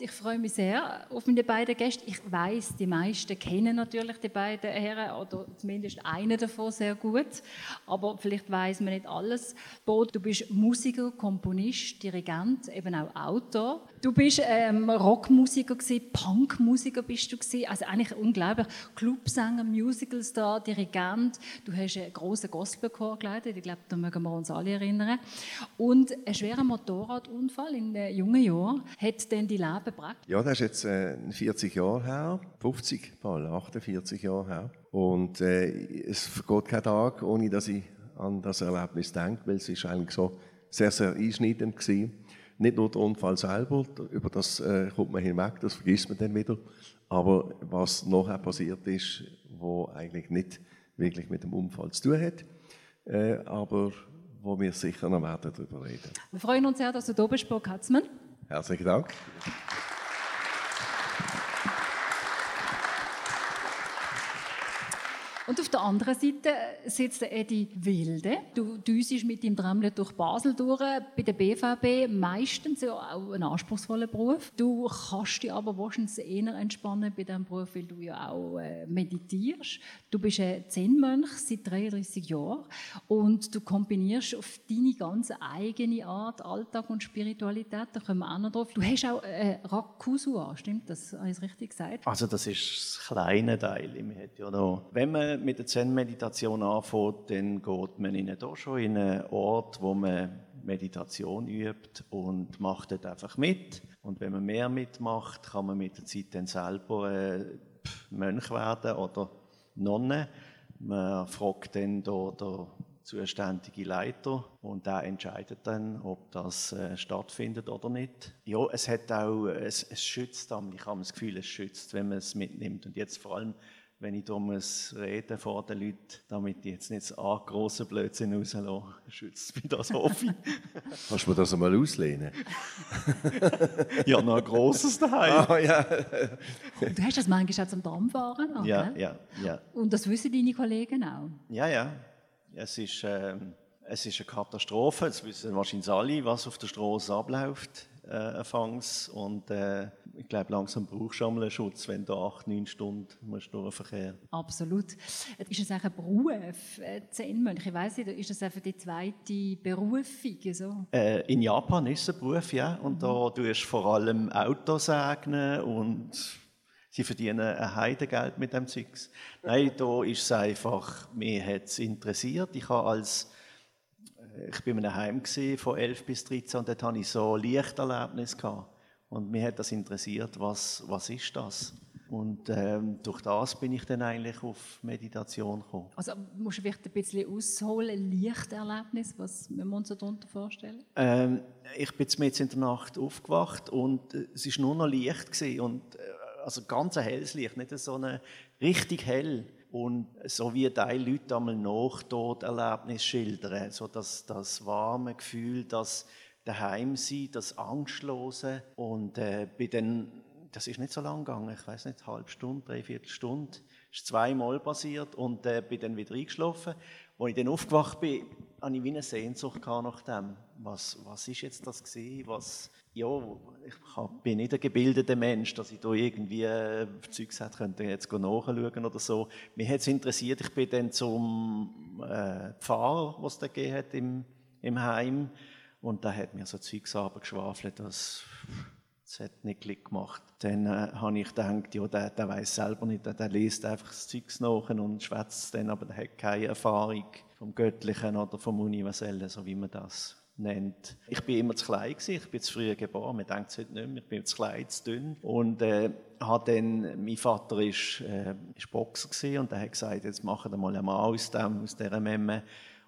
Ich freue mich sehr auf meine beiden Gäste. Ich weiß, die meisten kennen natürlich die beiden Herren oder zumindest einen davon sehr gut, aber vielleicht weiß man nicht alles. Bo, du bist Musiker, Komponist, Dirigent, eben auch Autor. Du bist ähm, Rockmusiker gewesen, Punkmusiker bist du gewesen, also eigentlich unglaublich. Clubsänger, Musicalstar, Dirigent. Du hast einen großen Gospelchor geleitet. Ich glaube, da mögen wir uns alle erinnern. Und ein schwerer Motorradunfall in den jungen Jahren hat dann die Leben gebracht. Ja, das ist jetzt äh, 40 Jahre her, 50 mal, 48 Jahre her. Und äh, es vergeht kein Tag, ohne dass ich an das Erlebnis denke, weil es ist eigentlich so sehr, sehr einschneidend gewesen. Nicht nur der Unfall selber, über das äh, kommt man hinweg, das vergisst man dann wieder. Aber was nachher passiert ist, wo eigentlich nicht wirklich mit dem Unfall zu tun hat, äh, aber wo wir sicher noch werden darüber reden. Wir freuen uns sehr, dass du da bist, Ja, så? Und auf der anderen Seite sitzt der Edi Wilde. Du düsest mit ihm Tramle durch Basel durch, bei der BVB, meistens ja auch ein anspruchsvoller Beruf. Du kannst dich aber wahrscheinlich eher entspannen bei diesem Beruf, weil du ja auch äh, meditierst. Du bist ein Zen-Mönch seit 33 Jahren und du kombinierst auf deine ganz eigene Art Alltag und Spiritualität. Da kommen wir auch noch drauf. Du hast auch äh, Rakusua, stimmt das? Habe ich es richtig gesagt? Also das ist das kleine Teil. Man hat ja noch, wenn man mit der Zen-Meditation anfängt, dann geht man in da schon in einen Ort, wo man Meditation übt und macht dort einfach mit. Und wenn man mehr mitmacht, kann man mit der Zeit dann selber äh, Mönch werden oder Nonne. Man fragt dann da der zuständige Leiter und der entscheidet dann, ob das äh, stattfindet oder nicht. Ja, es hat auch, es, es schützt ich habe das Gefühl, es schützt, wenn man es mitnimmt und jetzt vor allem wenn ich darum rede vor den Leuten, damit ich jetzt nicht so grossen Blödsinn rauslasse, schützt mich das, hoffe ich. Kannst du mir das einmal auslehnen? ja, noch ein grosses daheim. Ah, ja. Du hast das manchmal auch zum Dampffahren an, Ja, ja, ja. Und das wissen deine Kollegen auch. Ja, ja. Es ist, ähm, es ist eine Katastrophe. Jetzt wissen wahrscheinlich alle, was auf der Straße abläuft. Äh. Und äh, ich glaube, langsam brauchst du einen Schutz, wenn du acht, neun Stunden musst durch den Verkehr Absolut. Ist es auch ein Beruf, äh, Zen-Mönch? Ich weiss nicht, ist das einfach die zweite Berufung? So? Äh, in Japan ist es ein Beruf, ja. Und da tust du vor allem Autos segnen und sie verdienen ein Heidengeld mit dem Zeugs. Nein, da ist es einfach, mich hat es interessiert. Ich habe als ich war in einem Heim von 11 bis 13 und dort hatte ich so Lichterlebnis gehabt. Und mich hat das interessiert, was, was ist das? Und ähm, durch das bin ich dann eigentlich auf Meditation gekommen. Also musst du vielleicht ein bisschen ausholen, Lichterlebnis, was wir uns darunter vorstellen? Ähm, ich bin jetzt in der Nacht aufgewacht und äh, es war nur noch Licht. Gewesen und, äh, also ganz ein helles Licht, nicht so eine richtig hell. Und so wie die Leute einmal Nachtoderlebnis schildern, so das, das warme Gefühl, das daheim sein, das Angstlose. Und äh, bei den, das ist nicht so lang gegangen, ich weiß nicht, halbe Stunde, dreiviertel Stunde. Ist zweimal passiert und äh, bin dann wieder eingeschlafen. Als ich dann aufgewacht bin, hatte ich wie eine Sehnsucht nach dem. Was, was jetzt das gewesen? Was, ja, ich bin nicht ein gebildeter Mensch, dass ich da irgendwie äh, Zeugs hätte, könnte jetzt nachschauen oder so. Mich hat es interessiert, ich bin dann zum äh, Pfarrer, was da hat im, im Heim, und da hat mir so Zeugs geschwafelt, das, das hat nicht Klick gemacht. Dann äh, habe ich gedacht, ja, der, der weiß selber nicht, der, der liest einfach das Zeugs nach und schwätzt dann, aber der hat keine Erfahrung vom Göttlichen oder vom Universellen, so wie man das nennt. Ich bin immer zu klein gewesen, ich bin zu früh geboren, man denkt es heute nicht mehr, ich bin zu klein, zu dünn und äh, hat dann, mein Vater ist, äh, Boxer gewesen und er hat gesagt, jetzt machen wir mal einen Mann aus dem, aus dieser Memme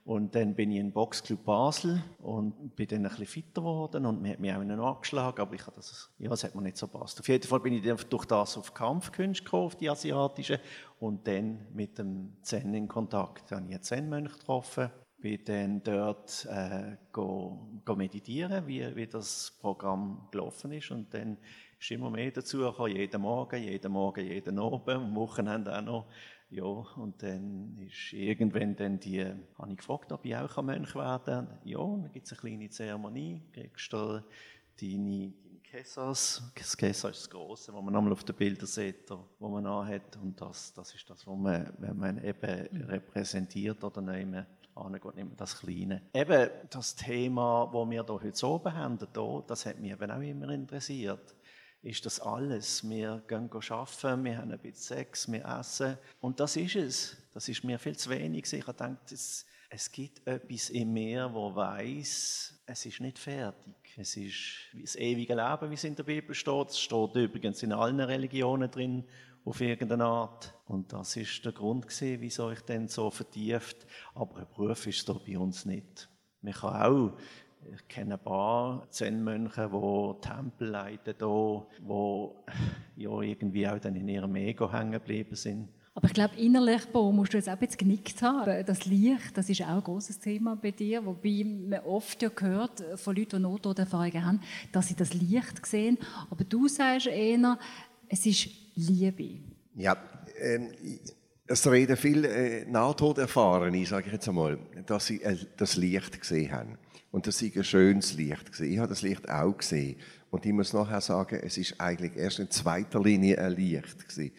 und dann bin ich in Boxclub Basel und bin dann ein bisschen fitter geworden und man hat mich auch noch angeschlagen, aber ich habe das, ja, das hat mir nicht so gepasst. Auf jeden Fall bin ich dann durch das auf Kampfkünste gekommen, auf die asiatische und dann mit dem Zen in Kontakt. Da habe ich einen Zen-Mönch getroffen, bin dann dort äh, go, go meditieren, wie, wie das Programm gelaufen ist und dann ist immer mehr dazu gekommen, jeden Morgen, jeden Morgen, jeden Abend, am Wochenende auch noch ja, und dann ist irgendwann dann die, habe ich gefragt, ob ich auch Mönch werden kann. Ja, dann gibt es eine kleine Zeremonie, kriegst du deine, deine Kessas. Das Kessas ist das Große, was man einmal auf den Bildern sieht, wo man anhat. Und das, das ist das, was man, wenn man eben repräsentiert oder nehmen angeht, nimmt das Kleine. Eben das Thema, das wir hier heute oben haben, hier, das hat mich eben auch immer interessiert. Ist das alles? Wir gehen arbeiten, wir haben ein bisschen Sex, wir essen. Und das ist es. Das ist mir viel zu wenig. Ich habe gedacht, es, es gibt etwas in mir, wo weiß, es ist nicht fertig. Es ist das ewige Leben, wie es in der Bibel steht. Es steht übrigens in allen Religionen drin auf irgendeine Art. Und das ist der Grund gewesen, wieso ich dann so vertieft. Aber ein Beruf ist es bei uns nicht. Man kann auch, ich kenne ein paar Zen-Mönche, die Tempel leiten, die ja irgendwie auch dann in ihrem Ego hängen geblieben sind. Aber ich glaube, innerlich Bo, musst du jetzt auch bisschen genickt haben. Das Licht, das ist auch ein großes Thema bei dir, wobei man oft ja gehört von Leuten, die Nahtoderfahrungen haben, dass sie das Licht sehen. Aber du sagst eher, es ist Liebe. Ja, ähm, es reden viele äh, Nahtoderfahrene, sage ich jetzt einmal, dass sie äh, das Licht gesehen haben. Und dass sie ein schönes Licht gesehen. Ich habe das Licht auch gesehen. Und ich muss nachher sagen, es ist eigentlich erst in zweiter Linie ein Licht gewesen.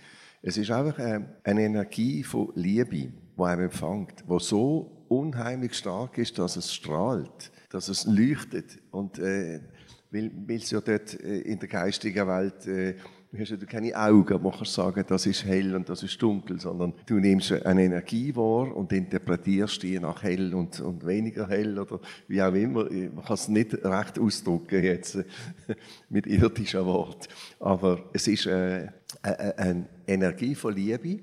Es ist einfach äh, eine Energie von Liebe, die einem empfängt, die so unheimlich stark ist, dass es strahlt, dass es leuchtet. Und äh, weil, es ja dort äh, in der geistigen Welt äh, hast ja keine Augen, kannst sagen, das ist hell und das ist dunkel, sondern du nimmst eine Energie wahr und interpretierst die nach hell und, und weniger hell oder wie auch immer. Man kann es nicht recht ausdrücken jetzt mit irdischen Worten. Aber es ist äh, eine Energie von Liebe,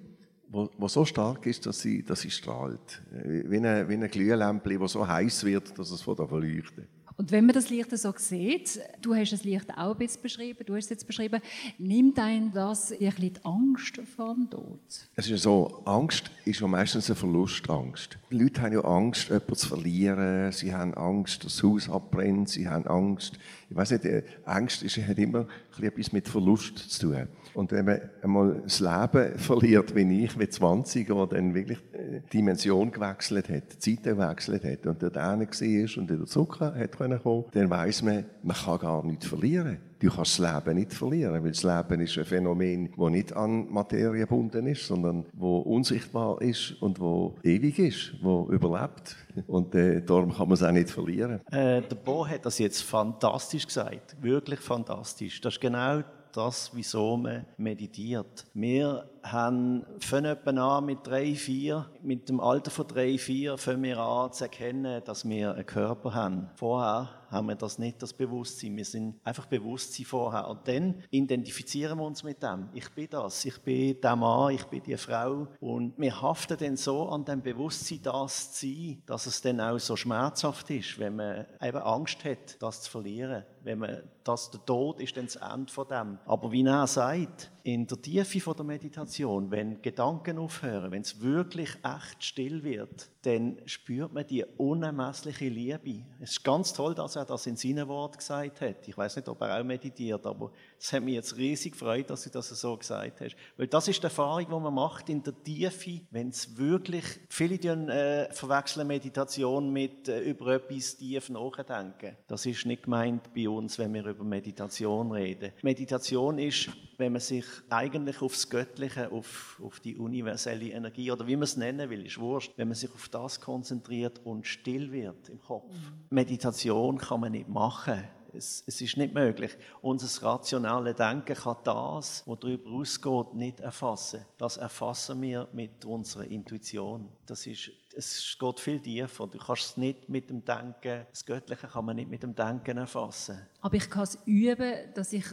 wo, so stark ist, dass sie, dass sie strahlt. Wie eine, wie eine Glühlampe, die so heiß wird, dass es von der verleuchtet. Und wenn man das Licht so sieht, du hast das Licht auch ein bisschen beschrieben, du hast es jetzt beschrieben, nimmt einen das ein bisschen die Angst vor dem Tod? Es ist so, Angst ist ja meistens eine Verlustangst. Die Leute haben ja Angst, jemanden zu verlieren, sie haben Angst, dass das Haus abbrennt, sie haben Angst, ich weiß nicht, Angst ist, hat immer etwas mit Verlust zu tun. Und wenn man einmal das Leben verliert, wie ich, wie 20, wo dann wirklich die Dimension gewechselt hat, die Zeit gewechselt hat und dort einer war und der Zucker hat kommen dann weiß man, man kann gar nichts verlieren. Du kannst das Leben nicht verlieren, weil das Leben ist ein Phänomen, das nicht an Materie gebunden ist, sondern wo unsichtbar ist und wo ewig ist, wo überlebt. Und äh, darum kann man es auch nicht verlieren. Äh, der Bo hat das jetzt fantastisch gesagt, wirklich fantastisch. Das ist genau das, wieso man meditiert. Wir haben von an mit drei, vier, mit dem Alter von drei, vier, fangen wir an zu erkennen, dass wir einen Körper haben. Vorher haben wir das nicht, das Bewusstsein. Wir sind einfach Bewusstsein vorher. Und dann identifizieren wir uns mit dem. Ich bin das. Ich bin der Mann, ich bin die Frau. Und wir haften dann so an dem Bewusstsein, das zu sein, dass es dann auch so schmerzhaft ist, wenn man eben Angst hat, das zu verlieren. Wenn man, dass der Tod ist dann das Ende von dem. Aber wie er sagt, in der Tiefe von der Meditation, wenn Gedanken aufhören, wenn es wirklich echt still wird, dann spürt man die unermessliche Liebe. Es ist ganz toll, dass er das in seinem Wort gesagt hat. Ich weiß nicht, ob er auch meditiert, aber es hat mich jetzt riesig gefreut, dass du das so gesagt hast. Weil das ist die Erfahrung, die man macht in der Tiefe, wenn es wirklich, viele äh, verwechseln Meditation mit äh, über etwas tief nachdenken. Das ist nicht gemeint bei uns, wenn wir über Meditation reden. Meditation ist, wenn man sich eigentlich aufs Göttliche, auf, auf die universelle Energie oder wie man es nennen will, ist wurscht, wenn man sich auf das konzentriert und still wird im Kopf. Mhm. Meditation kann man nicht machen es, es, ist nicht möglich. Unser rationale Denken kann das, was darüber ausgeht, nicht erfassen. Das erfassen wir mit unserer Intuition. Das ist, es geht viel tiefer. Du kannst es nicht mit dem Denken, das Göttliche kann man nicht mit dem Denken erfassen. Aber ich kann es üben, dass ich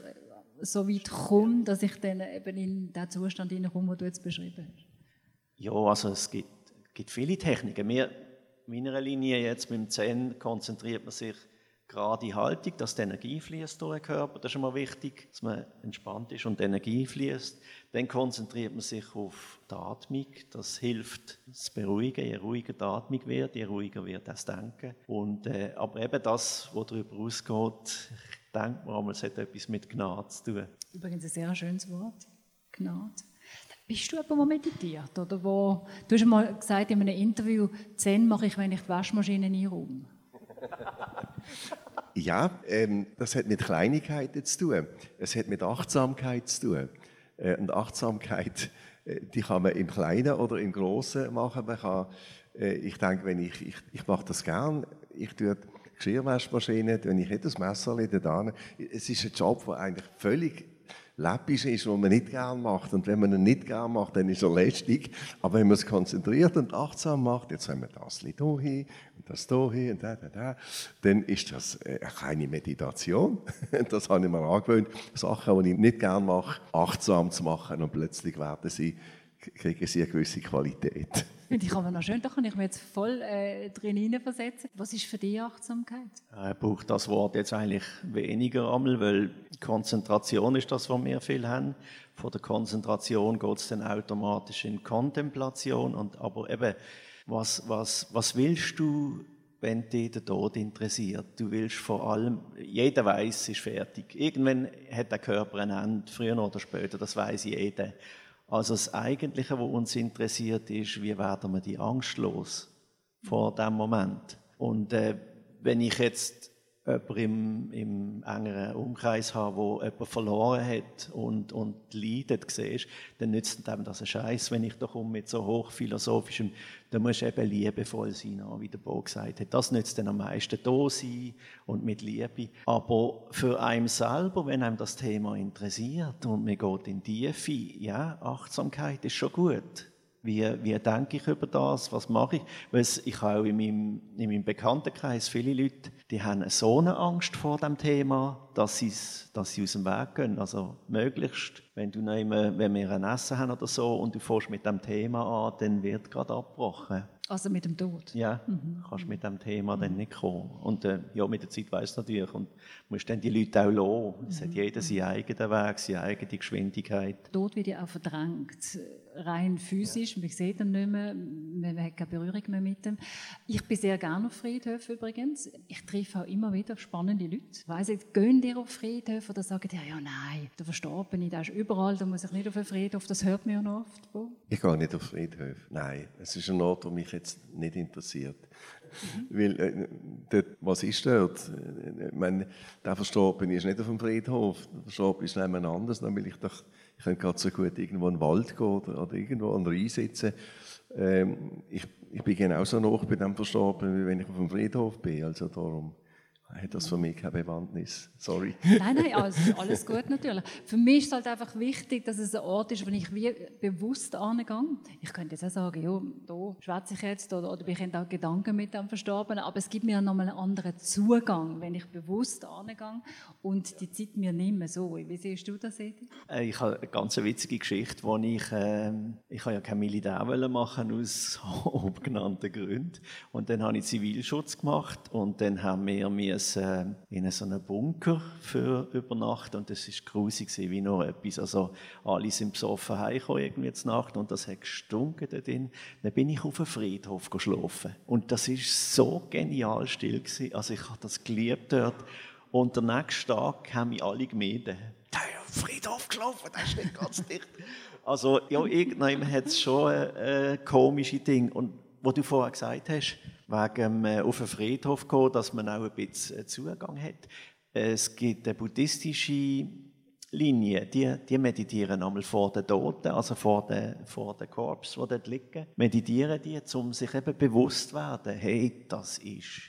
so weit komme, dass ich dann eben in den Zustand hineinkomme, den du jetzt beschrieben hast. Ja, also es gibt, gibt viele Techniken. Wir, in meiner Linie jetzt mit dem Zen konzentriert man sich gerade Haltung, dass die Energie fließt durch den Körper. Das ist immer wichtig, dass man entspannt ist und Energie fließt. Dann konzentriert man sich auf die Atmung. Das hilft, das beruhigen. Je ruhiger die Atmung wird, je ruhiger wird das Denken. Und, äh, aber eben das, was darüber ausgeht, ich denke mal, es hat etwas mit Gnade zu tun. Übrigens ein sehr schönes Wort, Gnade. Bist du jemand, der meditiert? Oder wo, du hast mal gesagt in einem Interview, Zen mache ich, wenn ich die Waschmaschine einräume. Ja, ähm, das hat mit Kleinigkeiten zu tun. Es hat mit Achtsamkeit zu tun. Äh, und Achtsamkeit, äh, die kann man im Kleinen oder im Großen machen. Man kann, äh, ich denke, wenn ich, ich, ich mache das gern, ich tue Geschirrwaschmaschine, wenn ich das Messer da Es ist ein Job, der eigentlich völlig läppisch ist, was man nicht gern macht. Und wenn man ihn nicht gern macht, dann ist er lästig. Aber wenn man es konzentriert und achtsam macht, jetzt haben wir das hier hin und das hier hin und da, da, da, dann ist das äh, eine kleine Meditation. Das habe ich mir angewöhnt, Sachen, die ich nicht gern mache, achtsam zu machen und plötzlich werden sie, kriegen sie eine gewisse Qualität. Finde ich aber noch schön, da kann ich mir jetzt voll äh, drin hineinversetzen. Was ist für dich Achtsamkeit? Er braucht das Wort jetzt eigentlich weniger einmal, weil Konzentration ist das, was wir viel haben. Von der Konzentration geht es dann automatisch in Kontemplation. Und, aber eben, was, was, was willst du, wenn dich der Tod interessiert? Du willst vor allem, jeder weiß, es ist fertig. Irgendwann hat der Körper ein Ende, früher oder später, das weiß jeder. Also das Eigentliche, was uns interessiert, ist, wie werden wir die Angst los vor dem Moment. Und äh, wenn ich jetzt jemanden im, im engeren Umkreis habe, wo jemand verloren hat und, und leidet, siehst, dann nützt dem das einen Scheiß, wenn ich da komme mit so hochphilosophischem, da musst du eben liebevoll sein, wie der Bo gesagt hat. Das nützt dann am meisten da sein und mit Liebe. Aber für einen selber, wenn einem das Thema interessiert und man geht in die Tiefe, ja, Achtsamkeit ist schon gut. Wie, wie denke ich über das? Was mache ich? Weil ich habe auch in meinem, in meinem Bekanntenkreis viele Leute, die haben so eine Angst vor dem Thema, dass sie, dass sie aus dem Weg gehen. Also möglichst, wenn, du nicht wenn wir ein Essen haben oder so und du fährst mit dem Thema an, dann wird gerade abgebrochen. Also mit dem Tod? Ja, mhm. kannst mit dem Thema mhm. dann nicht kommen. Und äh, ja, mit der Zeit weiß natürlich. Und musst dann die Leute auch lassen. Es mhm. hat jeder seinen eigenen Weg, seine eigene Geschwindigkeit. Tod wird ja auch verdrängt rein physisch, ja. man sieht ihn nicht mehr, man hat keine Berührung mehr mit ihm. Ich bin sehr gerne auf Friedhöfen übrigens. Ich treffe auch immer wieder spannende Leute. Ich weiss nicht, gehen die auf Friedhöfe oder sagen die, ja, ja nein, der Verstorbene, der ist überall, da muss ich nicht auf einen Friedhof, das hört mir ja oft. Ich gehe nicht auf Friedhöfe, nein. Es ist ein Ort, der mich jetzt nicht interessiert. Mhm. Weil, äh, dort, was ist dort? Ich meine, der Verstorbene ist nicht auf dem Friedhof, der Verstorbene ist jemand anderes, dann will ich doch ich könnte gerade so gut irgendwo in den Wald gehen oder, oder irgendwo an Rhein sitzen. Ähm, ich, ich bin genauso noch bei dem Verstorbenen, wie wenn ich auf dem Friedhof bin. Also darum hat das für mich keine Bewandtnis. Sorry. Nein, nein, alles, alles gut natürlich. Für mich ist es halt einfach wichtig, dass es ein Ort ist, wo ich wie bewusst angehe. Ich könnte jetzt auch sagen, ja, da schwätze ich jetzt oder, oder ich könnte auch Gedanken mit dem Verstorbenen, aber es gibt mir nochmal einen anderen Zugang, wenn ich bewusst angehe und die Zeit mir nehme. So, wie siehst du das, Edi? Äh, ich habe eine ganz witzige Geschichte, wo ich, äh, ich ja kein Militär machen aus oben genannten Gründen und dann habe ich Zivilschutz gemacht und dann haben wir mir äh, in so einem Bunker für übernachten und das ist grusig wie noch etwas. Also alle sind besoffen heimgekommen irgendwie zur Nacht und das hat gestunken drin. Dann bin ich auf dem Friedhof geschlafen und das ist so genial still gewesen. Also ich habe das geliebt dort und der nächste Tag haben mich alle gemieden. Der Friedhof geschlafen, der ist nicht ganz dicht. Also ja, irgendwann hat es schon ein, ein komisches Ding und wo du vorher gesagt hast, wegen äh, auf den Friedhof gehen, dass man auch ein bisschen äh, Zugang hat. Es gibt eine buddhistische Linie, die, die meditieren einmal vor den Toten, also vor den, vor den Korps, die dort liegen. Meditieren die, um sich eben bewusst zu werden, hey, das ist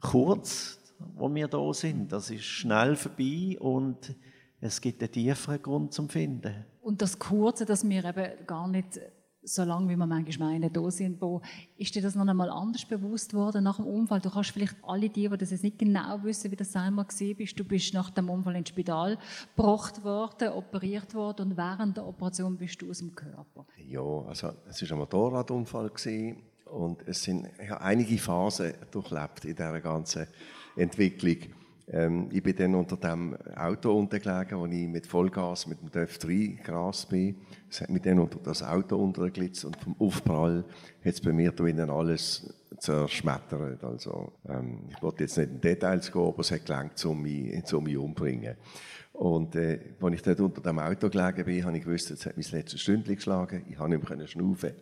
kurz, wo wir da sind, das ist schnell vorbei und es gibt einen tieferen Grund zum Finden. Und das Kurze, dass wir eben gar nicht so lange, wie wir manchmal meinen, da sind, wo ist dir das noch einmal anders bewusst worden nach dem Unfall? Du kannst vielleicht alle die, die das jetzt nicht genau wissen, wie das einmal war, bist, du bist nach dem Unfall ins Spital gebracht worden, operiert worden und während der Operation bist du aus dem Körper. Ja, also es war ein Motorradunfall und es sind ja, einige Phasen durchlebt in dieser ganzen Entwicklung. Ähm, ich bin dann unter dem Auto untergelegen, wo ich mit Vollgas mit dem Dörf 3 gerast bin. Es hat mich dann unter das Auto untergeglitzt und vom Aufprall hat es bei mir drinnen alles zerschmettert. Also, ähm, ich wollte jetzt nicht in Details gehen, aber es hat gelangt, um mich, mich umzubringen. Und äh, als ich dort unter dem Auto gelegen bin, habe ich gewusst, jetzt hat mein letztes Stündchen geschlagen. Ich habe nicht mehr schnaufen.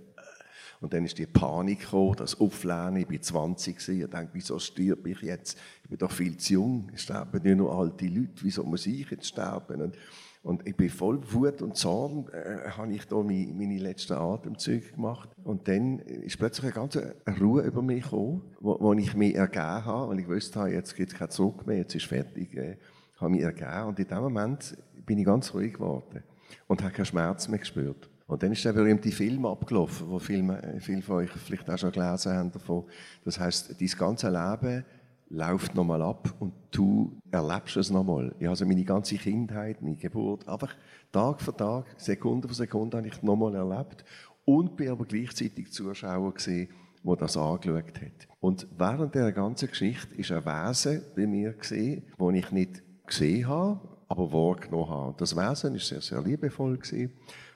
Und dann ist die Panik gekommen, das Auflehnen, ich bin 20 gewesen, ich dachte, wieso stirb ich jetzt? Ich bin doch viel zu jung, es sterben nicht nur alte Leute, wieso muss ich jetzt sterben? Und, und ich bin voll Wut und Zorn, äh, habe ich da meine, meine letzten Atemzüge gemacht. Und dann ist plötzlich eine ganze Ruhe über mich gekommen, wo, wo ich mich ergeben habe, weil ich wusste, jetzt gibt es kein Zurück mehr, jetzt ist fertig, äh, habe mich ergeben. Und in dem Moment bin ich ganz ruhig geworden und habe keinen Schmerz mehr gespürt. Und dann ist der berühmte Film abgelaufen, wo viele, äh, viele von euch vielleicht auch schon gelesen haben davon. Das heißt, dein ganze Leben läuft nochmal ab und du erlebst es nochmal. Ich habe also meine ganze Kindheit, meine Geburt, einfach Tag für Tag, Sekunde für Sekunde habe ich nochmal erlebt und bin aber gleichzeitig Zuschauer gesehen, wo das angeschaut hat. Und während der ganzen Geschichte ist ein Wesen bei mir gesehen, wo ich nicht gesehen habe, aber wahrgenommen habe. Das Wesen ist sehr, sehr liebevoll gewesen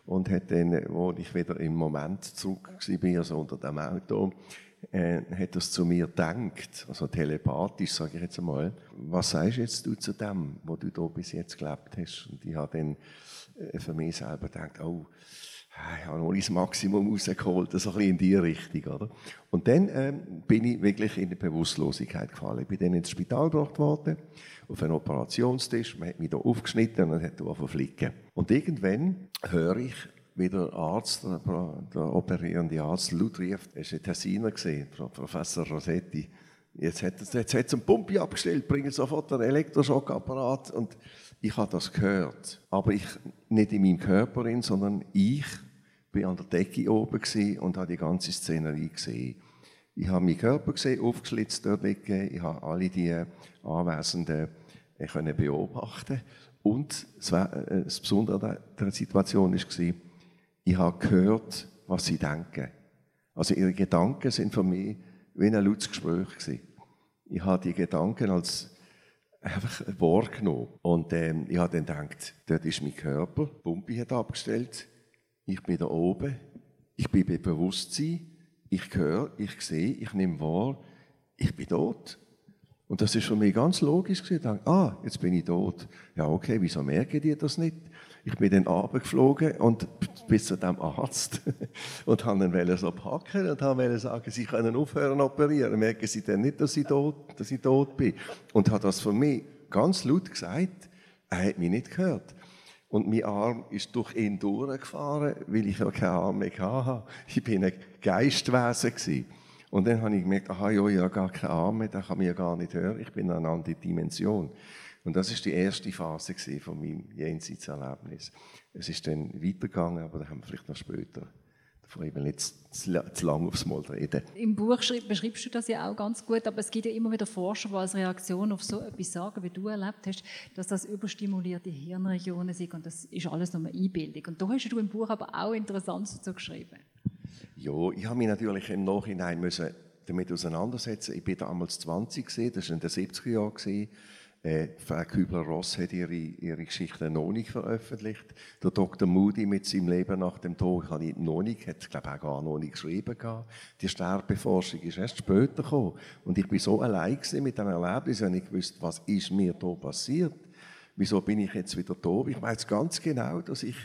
und hat dann, wo ich wieder im Moment zurück war, also unter dem Auto, äh, hat das zu mir gedacht, also telepathisch sage ich jetzt einmal, was sagst jetzt du zu dem, wo du da bis jetzt gelebt hast? Und ich habe dann äh, für mich selber gedacht, oh, ich habe noch das Maximum rausgeholt, so ein bisschen in die Richtung. Oder? Und dann ähm, bin ich wirklich in die Bewusstlosigkeit gefallen. Ich bin dann ins Spital gebracht worden, auf einen Operationstisch, man hat mich da aufgeschnitten und hat da flicken. Und irgendwann höre ich, wie der Arzt, der, der operierende Arzt laut rief, es war Tessiner, gesehen, Professor Rossetti, jetzt hat er jetzt hat's eine Pumpe abgestellt, bringen sofort einen Elektroschockapparat. Und ich habe das gehört. Aber ich, nicht in meinem Körper, sondern ich war an der Decke oben und habe die ganze Szenerie gesehen. Ich habe meinen Körper gesehen, aufgeschlitzt dort liegen. Ich habe alle die Anwesenden äh, beobachten. Und das, äh, das Besondere der Situation war, ich habe gehört, was sie denken. Also ihre Gedanken sind für mich wie ein lautes Gespräch. Ich habe die Gedanken als einfach wahrgenommen. Und ähm, ich habe dann gedacht, dort ist mein Körper, die Pumpe hat abgestellt, ich bin da oben, ich bin bei Bewusstsein, ich höre, ich sehe, ich nehme wahr, ich bin tot. Und das ist für mich ganz logisch. Ich dachte, ah, jetzt bin ich tot. Ja, okay, wieso merken die das nicht? Ich bin dann runtergeflogen und bis zu dem Arzt und habe ihn so packen und habe sagen, sie können aufhören operieren. Merken sie dann nicht, dass ich tot, dass ich tot bin? Und habe das für mich ganz laut gesagt. Er hat mich nicht gehört. Und mein Arm ist durch ihn durchgefahren, weil ich ja keinen Arm mehr hatte. Ich bin ein Geistwesen. Und dann habe ich gemerkt, aha, ja, ich habe gar keine Arme, der kann mich ja gar nicht hören. Ich bin in einer anderen Dimension. Und das ist die erste Phase von meinem Jenseitserlebnis. Es ist dann weitergegangen, aber da haben wir vielleicht noch später davon eben nicht zu, zu lange aufs Mal reden. Im Buch beschreibst du das ja auch ganz gut, aber es gibt ja immer wieder Forscher, die als Reaktion auf so etwas sagen, wie du erlebt hast, dass das überstimulierte Hirnregionen sind und das ist alles nur eine Einbildung. Und da hast du im Buch aber auch interessant dazu geschrieben. Ja, ich habe mich natürlich im Nachhinein müssen damit auseinandersetzen. Ich war damals 20, das war in den 70er Jahren. Äh, Kübler-Ross hat ihre, ihre Geschichte noch nicht veröffentlicht. Der Dr. Moody mit seinem Leben nach dem Tod habe ich noch nicht, hat glaube auch gar noch nicht geschrieben gehabt. Die Sterbeforschung ist erst später gekommen. Und ich bin so allein mit dem Erlebnis, und ich wusste, was ist mir da passiert? Wieso bin ich jetzt wieder da? Ich weiß ganz genau, dass ich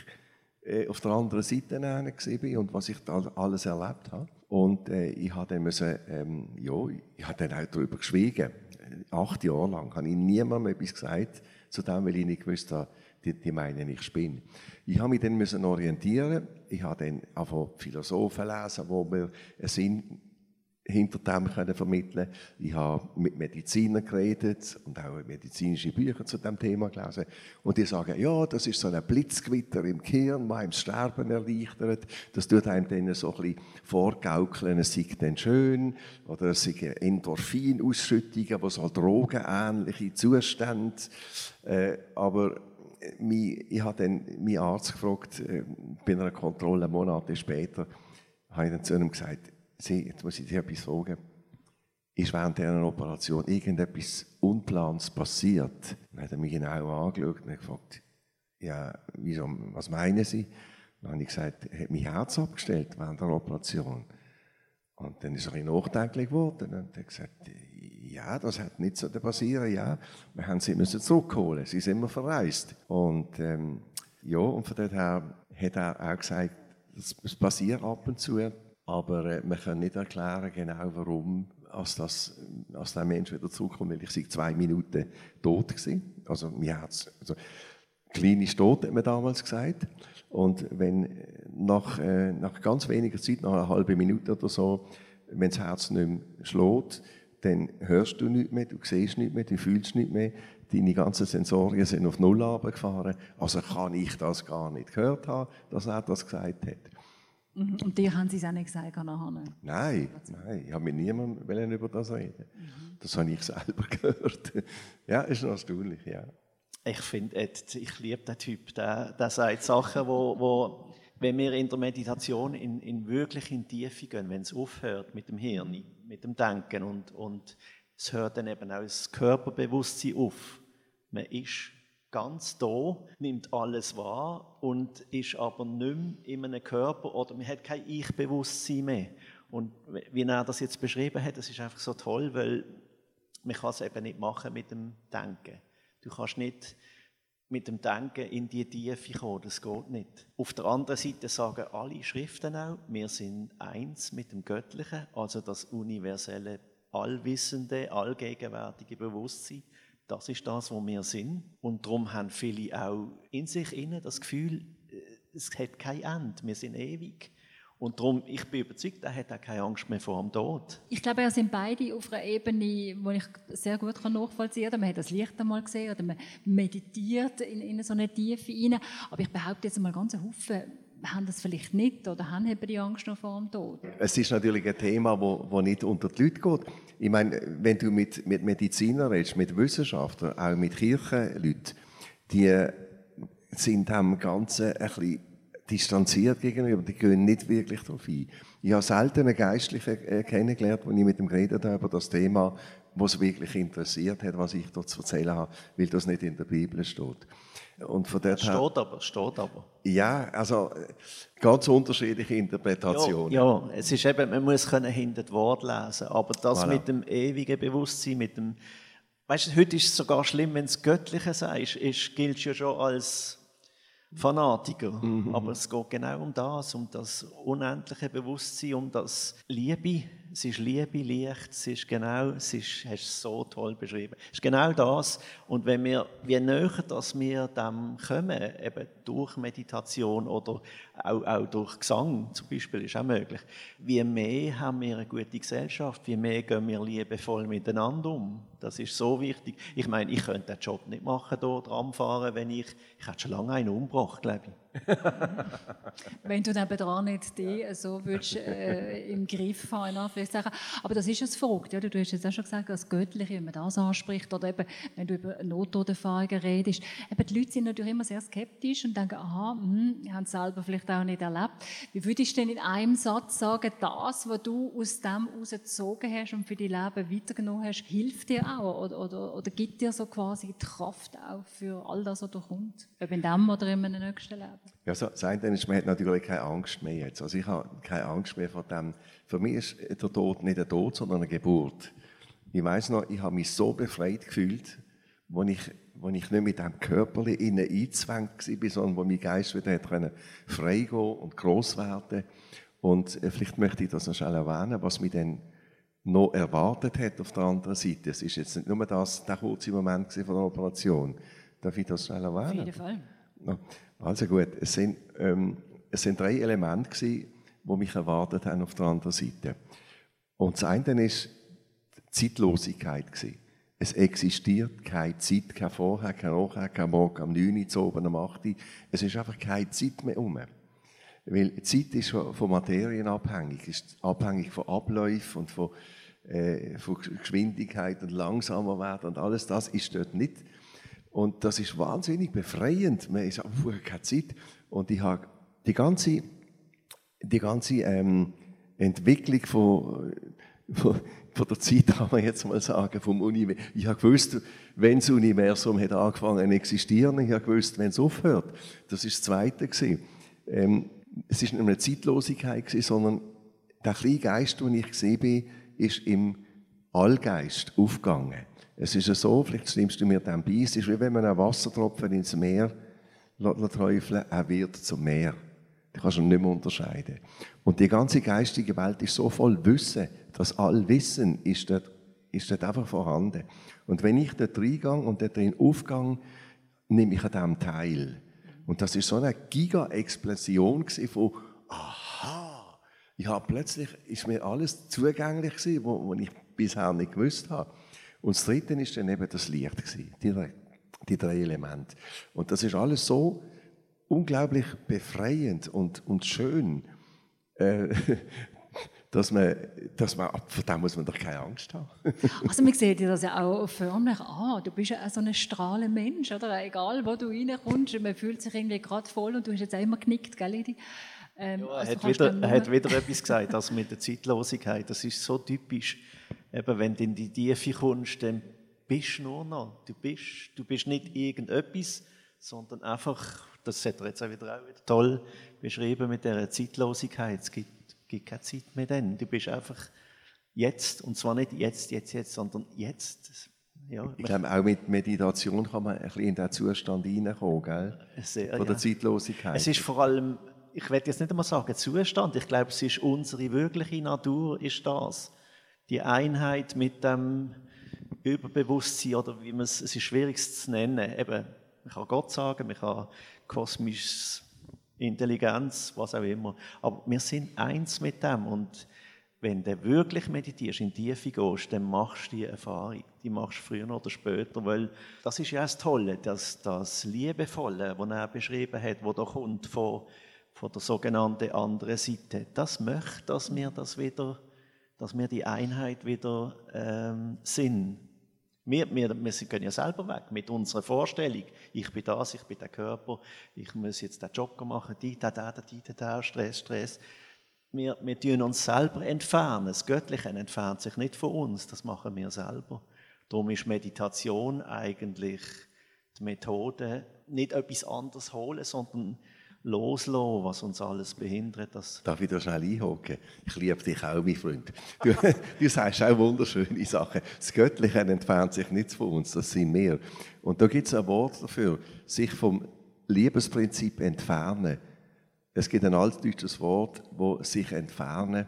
äh, auf der anderen Seite war und was ich da alles erlebt habe. Und äh, ich habe dann müssen, ähm, ja, ich habe dann auch darüber geschwiegen acht Jahre lang habe ich niemandem etwas gesagt zu dem, weil ich nicht gewusst habe, die, die meinen, ich spinne. Ich habe mich dann orientieren. Ich habe dann einfach Philosophen lesen, wo mir einen Sinn hinter dem können vermitteln Ich habe mit Medizinern geredet und auch medizinische Bücher zu dem Thema gelesen. Und die sagen, ja, das ist so ein Blitzgewitter im Gehirn, das einem das Sterben erleichtert. Das tut einem dann so ein vorgaukeln, es sei dann schön. Oder es sind Endorphinausschüttungen, die so drogenähnliche Zustände. Äh, aber ich habe dann meinen Arzt gefragt, äh, bei einer Kontrolle Monate später, habe ich dann zu ihm gesagt, Sie, jetzt muss ich dir etwas fragen. Ist während dieser Operation irgendetwas Unplans passiert? Dann hat er mich genau angeschaut und gefragt, ja, wieso, was meinen Sie? Dann habe ich gesagt, er hat mein Herz abgestellt während der Operation. Und dann ist er ein nachdenklich geworden und hat gesagt, ja, das hat nicht so passieren, ja. Wir haben sie müssen zurückholen, sie sind immer verreist. Und ähm, ja, und von daher hat er auch gesagt, es passiert ab und zu, Aber äh, man kann nicht erklären genau, warum als, das, als der Mensch wieder zurückkommt, weil ich sei zwei Minuten tot gewesen. Also mir hat's, also klein ist tot, hat man damals gesagt. Und wenn nach, äh, nach ganz weniger Zeit, nach einer halben Minute oder so, wenn das Herz nicht mehr schlägt, dann hörst du nichts mehr, du siehst nichts mehr, du fühlst nichts mehr, deine ganzen Sensorien sind auf Null runtergefahren. Also kann ich das gar nicht gehört haben, dass er das gesagt hat. Mhm. Und dir haben sie es auch nicht gesagt nachher? Nein, nein, ich habe mit niemandem über das reden. Mhm. Das habe ich selber gehört. ja, ist noch erstaunlich, ja. Ich finde, ich liebe den Typ, der, der sagt Sachen, wo, wo wenn wir in der Meditation in, in wirklich in die Tiefe gehen, wenn es aufhört mit dem Hirn, mit dem Denken und, und es hört dann eben auch das Körperbewusstsein auf. Man ist ganz da, nimmt alles wahr und ist aber nicht mehr in einem Körper oder man hat kein Ich-Bewusstsein mehr. Und wie er das jetzt beschrieben hat, das ist einfach so toll, weil man kann es eben nicht machen mit dem Denken. Du kannst nicht mit dem Denken in die Tiefe kommen, das geht nicht. Auf der anderen Seite sagen alle Schriften auch, wir sind eins mit dem Göttlichen, also das universelle, allwissende, allgegenwärtige Bewusstsein. Das ist das, wo wir sind. Und darum haben viele auch in sich innen das Gefühl, äh, es hat kein Ende, wir sind ewig. Und darum, ich bin überzeugt, er hat auch keine Angst mehr vor dem Tod. Ich glaube, wir sind beide auf einer Ebene, die ich sehr gut nachvollziehen kann. Man hat das Licht einmal gesehen oder man meditiert in, in so eine Tiefe hinein. Aber ich behaupte jetzt mal ganz Haufen haben das vielleicht nicht oder haben die Angst noch vor dem Tod? Es ist natürlich ein Thema, wo, wo nicht unter die Leute geht. Ich meine, wenn du mit, mit Medizinern redest, mit Wissenschaftlern, auch mit Kirchenleuten, die sind dem Ganzen ein bisschen distanziert gegenüber, die gehen nicht wirklich darauf ein. Ich habe selten einen Geistlichen äh, kennengelernt, als ich mit ihm geredet habe über das Thema, was wirklich interessiert hat, was ich dort zu erzählen habe, weil das nicht in der Bibel steht. Und von dort steht her, aber, steht aber. Ja, also ganz unterschiedliche Interpretationen. Ja, ja, es ist eben, man muss können hinter das Wort lesen, aber das voilà. mit dem ewigen Bewusstsein, mit dem, weißt du, heute ist es sogar schlimm, wenn es Göttliche sagst, ist, gilt es ja schon als Fanatiker. Mhm. Aber es geht genau um das, um das unendliche Bewusstsein, um das Liebe. Es ist Liebe, Licht, es ist genau, es ist, hast du so toll beschrieben. Es ist genau das. Und wenn wir, je näher dass wir dem kommen, eben durch Meditation oder auch, auch durch Gesang zum Beispiel, ist auch möglich, wie mehr haben wir eine gute Gesellschaft, wie mehr gehen wir liebevoll miteinander um. Das ist so wichtig. Ich meine, ich könnte den Job nicht machen, hier dran fahren, wenn ich, ich hätte schon lange einen umgebracht, glaube ich. Wenn du nebenan nicht die so würdest, äh, im Griff haben, Aber das ist es verrückt. Ja? Du hast jetzt auch schon gesagt, das Göttliche, wenn man das anspricht, oder eben, wenn du über Nottoderfahrungen redest. Eben, die Leute sind natürlich immer sehr skeptisch und denken, aha, hm, haben es selber vielleicht auch nicht erlebt. Wie würdest du denn in einem Satz sagen, das, was du aus dem herausgezogen hast und für dein Leben weitergenommen hast, hilft dir auch? Oder, oder, oder gibt dir so quasi die Kraft auch für all das, was da kommt? Ob in dem oder in einem nächsten Leben? Ja, so, das eine ist, man hat natürlich keine Angst mehr jetzt. Also ich habe keine Angst mehr vor dem. Für mich ist der Tod nicht ein Tod, sondern eine Geburt. Ich weiß noch, ich habe mich so befreit gefühlt, als ich, als ich nicht mit dem Körper innen eingezwängt war, sondern wo mein Geist wieder hat frei gehen und gross werden Und äh, vielleicht möchte ich das noch schnell erwähnen, was mich dann noch erwartet hat auf der anderen Seite. Es ist jetzt nicht nur das, der kurze Moment von der Operation. Darf ich das schnell erwähnen? Auf jeden Fall. Also gut, es sind, ähm, es sind drei Elemente gewesen, die mich erwartet haben auf der anderen Seite. Und das eine ist die Zeitlosigkeit gewesen. Es existiert keine Zeit, kein Vorher, kein Nachher, kein Morgen am 9 Uhr, oben am 8 Uhr. Es ist einfach keine Zeit mehr um. Weil Zeit ist von Materien abhängig, ist abhängig von Abläufen und von, äh, von Geschwindigkeit und langsamer werden und alles das ist dort nicht und das ist wahnsinnig befreiend. Man ist einfach keine Zeit. Und ich habe die ganze, die ganze ähm, Entwicklung von, von, von, der Zeit, kann man jetzt mal sagen, vom Universum. Ich habe gewusst, wenn das Universum hat angefangen zu existieren, ich habe gewusst, wenn es aufhört. Das ist das Zweite. Ähm, es ist nicht eine Zeitlosigkeit, gewesen, sondern der kleine Geist, den ich gesehen bin, ist im Allgeist aufgegangen. Es ist ja so, vielleicht nimmst du mir dann bei, es ist wie wenn man einen Wassertropfen ins Meer träufeln, er wird zum Meer. Du kannst ihn nicht mehr unterscheiden. Und die ganze geistige Welt ist so voll Wissen, dass all Wissen ist dort, ist dort einfach vorhanden. Und wenn ich dort reingehe und dort drin aufgehe, nehme ich an dem teil. Und das ist so eine Giga-Explosion von Aha! Ich habe plötzlich ist mir alles zugänglich gewesen, was ich bisher nicht gewusst habe. Und das Dritte ist dann eben das Licht gewesen, die, die drei Elemente. Und das ist alles so unglaublich befreiend und, und schön, äh, dass man, dass man, vor dem muss man doch keine Angst haben. also man sieht dir das ja auch förmlich an. Du bist ja so ein strahlender Mensch, oder? Egal, wo du reinkommst, man fühlt sich irgendwie gerade voll und du hast jetzt auch immer genickt, gell, Ähm, ja, er, also hat wieder, er hat wieder etwas gesagt, das mit der Zeitlosigkeit. Das ist so typisch. Eben, wenn du in die Tiefe kommst, dann bist du nur noch. Du bist, du bist nicht irgendetwas, sondern einfach das hat er jetzt auch wieder, auch wieder toll beschrieben mit der Zeitlosigkeit. Es gibt, gibt keine Zeit mehr dann. Du bist einfach jetzt, und zwar nicht jetzt, jetzt, jetzt, sondern jetzt. Ja, ich glaube, auch mit Meditation kann man ein bisschen in diesen Zustand hineinkommen, gell? Sehr, Von der ja. Zeitlosigkeit. Es ist vor allem, ich werde jetzt nicht einmal sagen Zustand, ich glaube, es ist unsere wirkliche Natur, ist das. Die Einheit mit dem Überbewusstsein, oder wie man es, es ist schwierig zu nennen, eben, man kann Gott sagen, man kann kosmische Intelligenz, was auch immer. Aber wir sind eins mit dem und wenn du wirklich meditierst, in die Tiefe gehst, dann machst du die Erfahrung. Die machst du früher oder später, weil das ist ja das Tolle, das, das Liebevolle, was er beschrieben hat, wo da kommt von, von der sogenannten anderen Seite. Das möchte, dass wir das wieder, dass wir die Einheit wieder ähm, sind. Wir, wir, wir gehen ja selber weg mit unserer Vorstellung. Ich bin das, ich bin der Körper, ich muss jetzt den Job machen, die, da, da, da, die, da, Stress, Stress. Wir, wir tun uns selber entfernen. Das Göttliche entfernt sich nicht von uns, das machen wir selber. Darum ist Meditation eigentlich die Methode, nicht etwas anderes holen, sondern loslassen, was uns alles behindert. Das Darf ich da schnell einhaken? Ich liebe dich auch, mein Freund. Du, du sagst auch wunderschöne Sachen. Das Göttliche entfernt sich nicht von uns, das sind wir. Und da gibt es ein Wort dafür, sich vom Liebesprinzip entfernen. Es gibt ein altdeutsches Wort, wo sich entfernen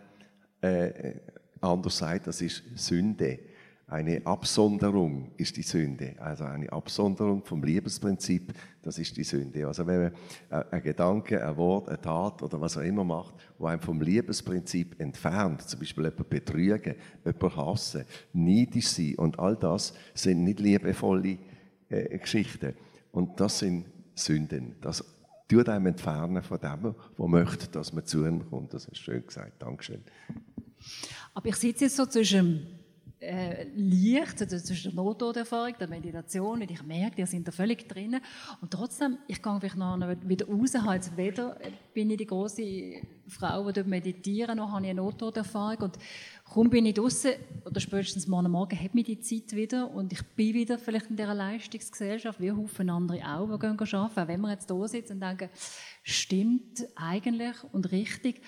äh, anders sagt, das ist Sünde. Eine Absonderung ist die Sünde. Also eine Absonderung vom Liebesprinzip, das ist die Sünde. Also wenn man ein Gedanke, ein Wort, eine Tat oder was auch immer macht, wo einem vom Liebesprinzip entfernt, zum Beispiel jemand betrügen, jemand hassen, neidisch sein und all das sind nicht liebevolle äh, Geschichten. Und das sind Sünden. Das tut einem entfernen von dem, der möchte, dass man zu ihm kommt. Das ist schön gesagt. Dankeschön. Aber ich sitze jetzt so zwischen äh, Licht, also zwischen der Nottoderfahrung, der Meditation, und ich merke, ihr sind da völlig drin. Und trotzdem, ich gehe vielleicht noch wieder raus, habe weder bin ich die große Frau, die dort meditieren, noch habe ich eine Nottoderfahrung. Und kaum bin ich draußen, oder spätestens morgen Morgen, hat mich die Zeit wieder und ich bin wieder vielleicht in dieser Leistungsgesellschaft, wie Haufen andere auch, die gehen arbeiten. Auch wenn wir jetzt da sitzen und denken, stimmt eigentlich und richtig,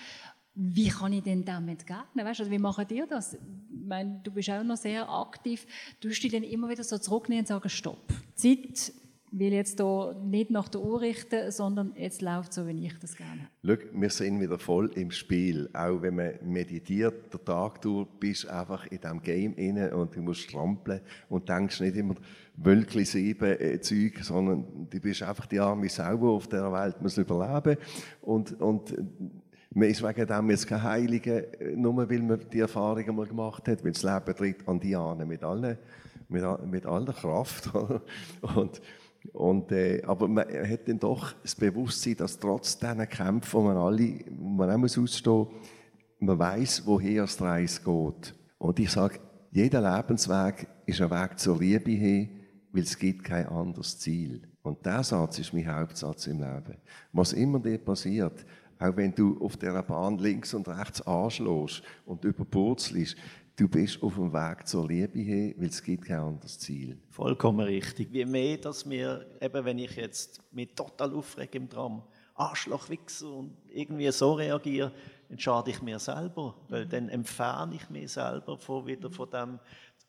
wie kann ich denn damit gehen? Weißt, also wie machen ihr das? Ich meine, du bist auch noch sehr aktiv. Du dich dann immer wieder so zurücknehmen und sagen, stopp. Zeit will jetzt hier nicht nach der Uhr richten, sondern jetzt läuft so, wie ich das gerne Schau, wir sind wieder voll im Spiel. Auch wenn man meditiert, der Tag durch, bist du einfach in diesem Game inne und du musst strampeln und denkst nicht immer Wölkli sieben äh, Zeug, sondern du bist einfach die arme Sau, auf der Welt muss überleben und, und man ist wegen dem jetzt kein Heiliger, nur weil man die Erfahrungen mal gemacht hat, weil das Leben tritt an die Ahnen mit, allen, mit, mit aller Kraft. und, und, äh, aber man hat dann doch das Bewusstsein, dass trotz diesen Kämpfen, die man alle man auch muss ausstehen man weiß, woher das Reis geht. Und ich sage, jeder Lebensweg ist ein Weg zur Liebe hin, weil es gibt kein anderes Ziel. Und der Satz ist mein Hauptsatz im Leben. Was immer dir passiert, auch wenn du auf der Bahn links und rechts anschlägst und überpurzelst, du bist auf dem Weg zur Liebe hin, weil es gibt kein anderes Ziel. Vollkommen richtig. Wie mehr, dass mir, eben wenn ich jetzt mich total aufrege im Tram Arschlochwichser und irgendwie so reagiere, entscheide ich mir selber, weil dann entferne ich mich selber von, wieder von dem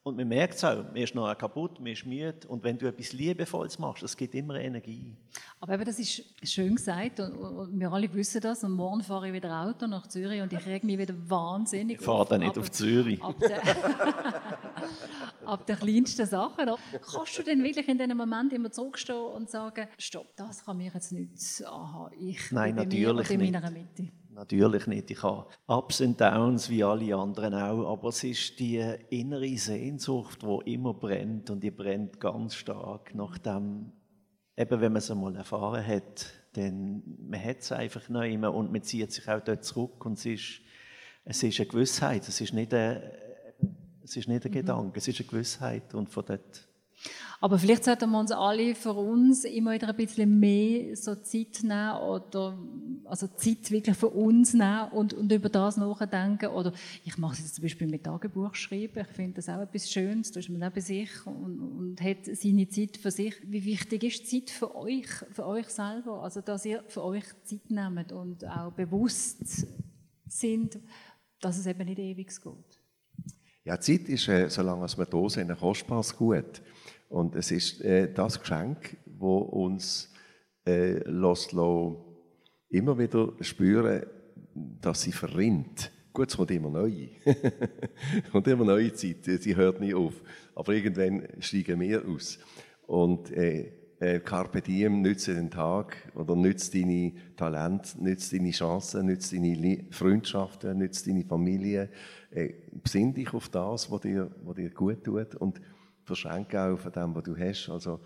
und man merkt es auch, man ist noch kaputt, man ist müde. Und wenn du etwas Liebevolles machst, das gibt immer Energie. Aber eben, das ist schön gesagt und, und, wir alle wissen das. Und morgen fahre ich wieder Auto nach Zürich und ich reg mich wieder wahnsinnig Ich fahre dann nicht auf Zürich. Ab der, ab der kleinsten Sache. Kannst du denn wirklich in diesem Moment immer zurückstehen und sagen, stopp, das kann mir jetzt nicht aha, ich Nein, bin natürlich in nicht. meiner Mitte. Natürlich nicht. Ich habe Ups und Downs wie alle anderen auch, aber es ist die innere Sehnsucht, die immer brennt und die brennt ganz stark nach dem, eben wenn man es einmal erfahren hat, dann man hat es einfach noch immer und man zieht sich auch dort zurück und es ist, es ist eine Gewissheit, es ist nicht ein, es ist nicht ein Gedanke, es ist eine Gewissheit und von dort aber vielleicht sollten wir uns alle für uns immer wieder ein bisschen mehr so Zeit nehmen oder also Zeit wirklich für uns nehmen und, und über das nachdenken. Oder ich mache es jetzt zum Beispiel mit Tagebuch schreiben. Ich finde das auch etwas Schönes. Da ist man auch bei sich und, und hat seine Zeit für sich. Wie wichtig ist Zeit für euch, für euch selber? Also dass ihr für euch Zeit nehmt und auch bewusst sind, dass es eben nicht ewig geht. Ja, Zeit ist, äh, solange wir da sind, ein kostbares Gut. Und es ist äh, das Geschenk, wo uns äh, lässt, immer wieder spüren, dass sie verrinnt. Gut, es kommt immer neu. und immer neue Zeit, sie hört nie auf. Aber irgendwann steigen wir aus. Und äh, äh, Carpe Diem, nütze den Tag oder nütze deine Talente, nütze deine Chancen, nütze deine Freundschaften, nütze deine Familie. Äh, besinn dich auf das, was dir, was dir gut tut und verschenke auch von dem, was du hast. Also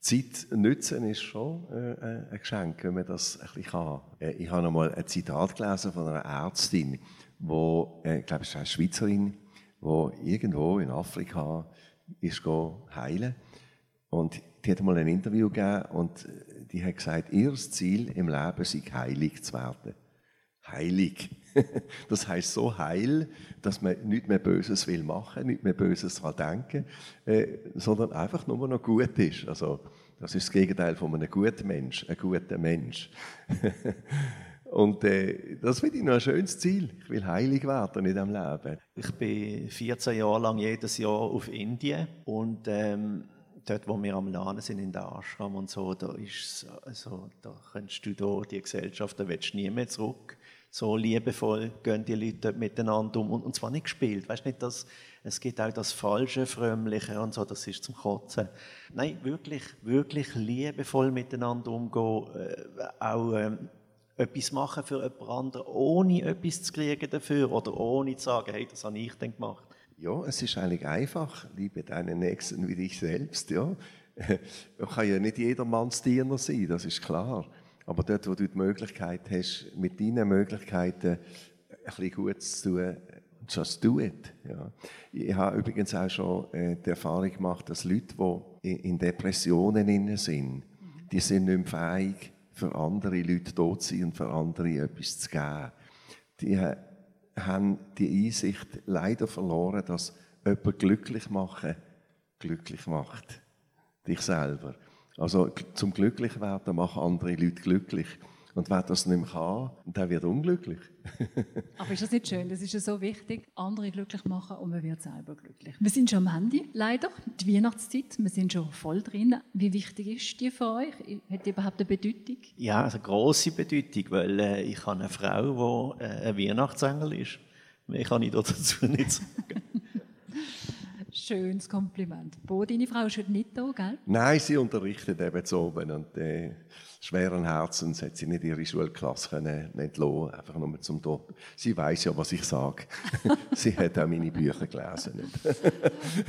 Zeit nützen ist schon äh, ein Geschenk, wenn man das ein bisschen kann. Äh, ich habe einmal ein Zitat gelesen von einer Ärztin, wo, äh, ich glaube, es ist eine Schweizerin, die irgendwo in Afrika ist heilen und die hat mal ein Interview gegeben und die hat gesagt, ihr Ziel im Leben sei heilig zu werden. Heilig. Das heißt so heil, dass man nicht mehr Böses will machen, nicht mehr Böses daran denken, äh, sondern einfach nur noch gut ist. Also das ist das Gegenteil von einem guten Mensch, ein guter Mensch. Und äh, das finde ich noch ein schönes Ziel. Ich will heilig werden in diesem Leben. Ich bin 14 Jahre lang jedes Jahr auf Indien und ähm, dort, wo wir am Lernen sind, in der Ashram und so, da ist also, da kannst du da die Gesellschaft, da willst du nie mehr zurück so liebevoll gehen die Leute miteinander um. Und, und zwar nicht gespielt. Weißt nicht, dass es gibt auch das falsche, frömmliche und so, das ist zum Kotzen. Nein, wirklich, wirklich liebevoll miteinander umgehen, äh, auch ähm, etwas machen für jemand anderen, ohne etwas zu kriegen dafür oder ohne zu sagen, hey, das habe ich denn gemacht. Ja, es ist eigentlich einfach. Liebe deinen Nächsten wie dich selbst. Ja. Man kann ja nicht jedermanns Diener sein, das ist klar. Aber dort, wo du die Möglichkeit hast, mit deinen Möglichkeiten ein bisschen Gutes zu tun, just do it. Ja. Ich habe übrigens auch schon äh, die Erfahrung gemacht, dass Leute, die in Depressionen sind, die sind nicht mehr fähig, für andere Leute tot zu sein und für andere etwas zu geben. Die haben die Einsicht leider verloren, dass jemand glücklich machen glücklich macht. Dich selber. Also zum Glücklichwerden machen andere Leute glücklich. Und wer das nicht mehr kann, der wird unglücklich. Aber ist das nicht schön? Das ist ja so wichtig, andere glücklich machen und man wird selber glücklich. Wir sind schon am Handy, leider, die Weihnachtszeit, wir sind schon voll drin. Wie wichtig ist die für euch? Hat die überhaupt eine Bedeutung? Ja, also eine grosse Bedeutung, weil äh, ich habe eine Frau, die äh, ein Weihnachtsengel ist. Mehr kann ich dazu nicht sagen. Schönes Kompliment. Bo, deine Frau ist heute nicht da, gell? Nein, sie unterrichtet eben zu oben und äh, schweren Herzens hat sie nicht ihre Schulklasse können entlassen, einfach nur zum Tod. Sie weiß ja, was ich sage. sie hat auch meine Bücher gelesen.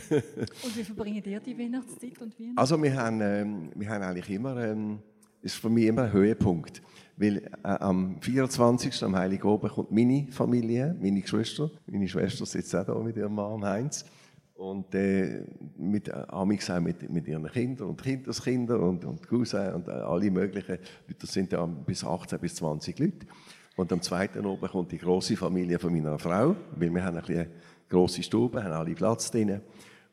und wie verbringen ihr die Weihnachtszeit und Weihnachten? Also wir haben, ähm, wir haben eigentlich immer, ähm, ist für mich immer ein Höhepunkt, weil äh, am 24. am Heiligen Oben kommt meine Familie, meine Geschwister, meine Schwester sitzt auch da mit ihrem Mann Heinz und äh, mit, Amix auch mit, mit ihren Kindern und Kinderskindern und, und Cousins und äh, alle möglichen das sind ja bis 18 bis 20 Leute. Und am zweiten oben kommt die große Familie von meiner Frau, weil wir haben eine große Stube, haben alle Platz drin.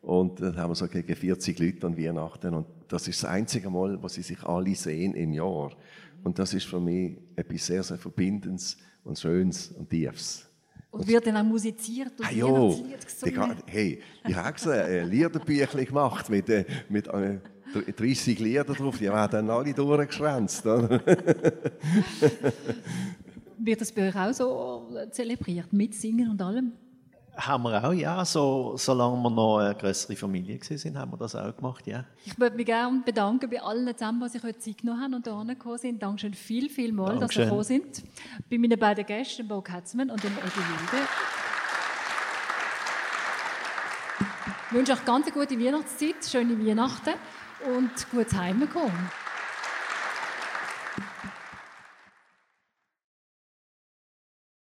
Und dann haben wir so gegen 40 Leute an Weihnachten. Und das ist das einzige Mal, wo sie sich alle sehen im Jahr. Und das ist für mich etwas sehr, sehr Verbindendes und Schönes und Tiefes. Und wird dann auch musiziert und ah, jo, hey, ich habe gesagt, ein Liederbüchlein gemacht mit, äh, mit äh, 30 Lieder drauf, die werden dann alle durchgeschwänzt. wird das bei euch auch so zelebriert, mit Singen und allem? Haben wir auch, ja. So, solange wir noch eine größere Familie sind, haben wir das auch gemacht, ja. Ich würde mich gerne bedanken bei allen zusammen, die sich heute Zeit genommen haben und hierher gekommen sind. Dankeschön viel, viel mal, dass Sie gekommen sind. Bei meinen beiden Gästen, Bo Katzmann und dem Edi Wilde. Ich wünsche euch ganz eine gute Weihnachtszeit, schöne Weihnachten und gutes Heimkommen.